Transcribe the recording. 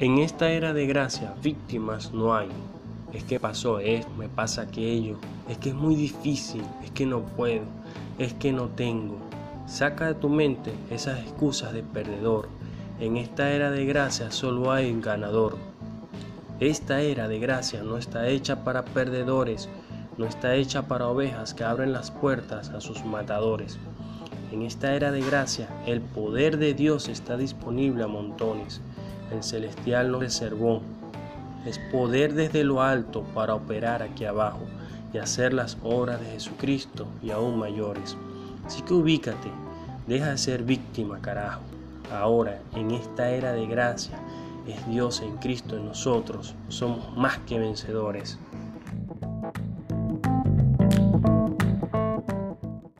En esta era de gracia, víctimas no hay. Es que pasó esto, me pasa aquello, es que es muy difícil, es que no puedo, es que no tengo. Saca de tu mente esas excusas de perdedor. En esta era de gracia solo hay un ganador. Esta era de gracia no está hecha para perdedores, no está hecha para ovejas que abren las puertas a sus matadores. En esta era de gracia, el poder de Dios está disponible a montones. El celestial nos reservó. Es poder desde lo alto para operar aquí abajo y hacer las obras de Jesucristo y aún mayores. Así que ubícate, deja de ser víctima, carajo. Ahora, en esta era de gracia, es Dios en Cristo en nosotros. Somos más que vencedores.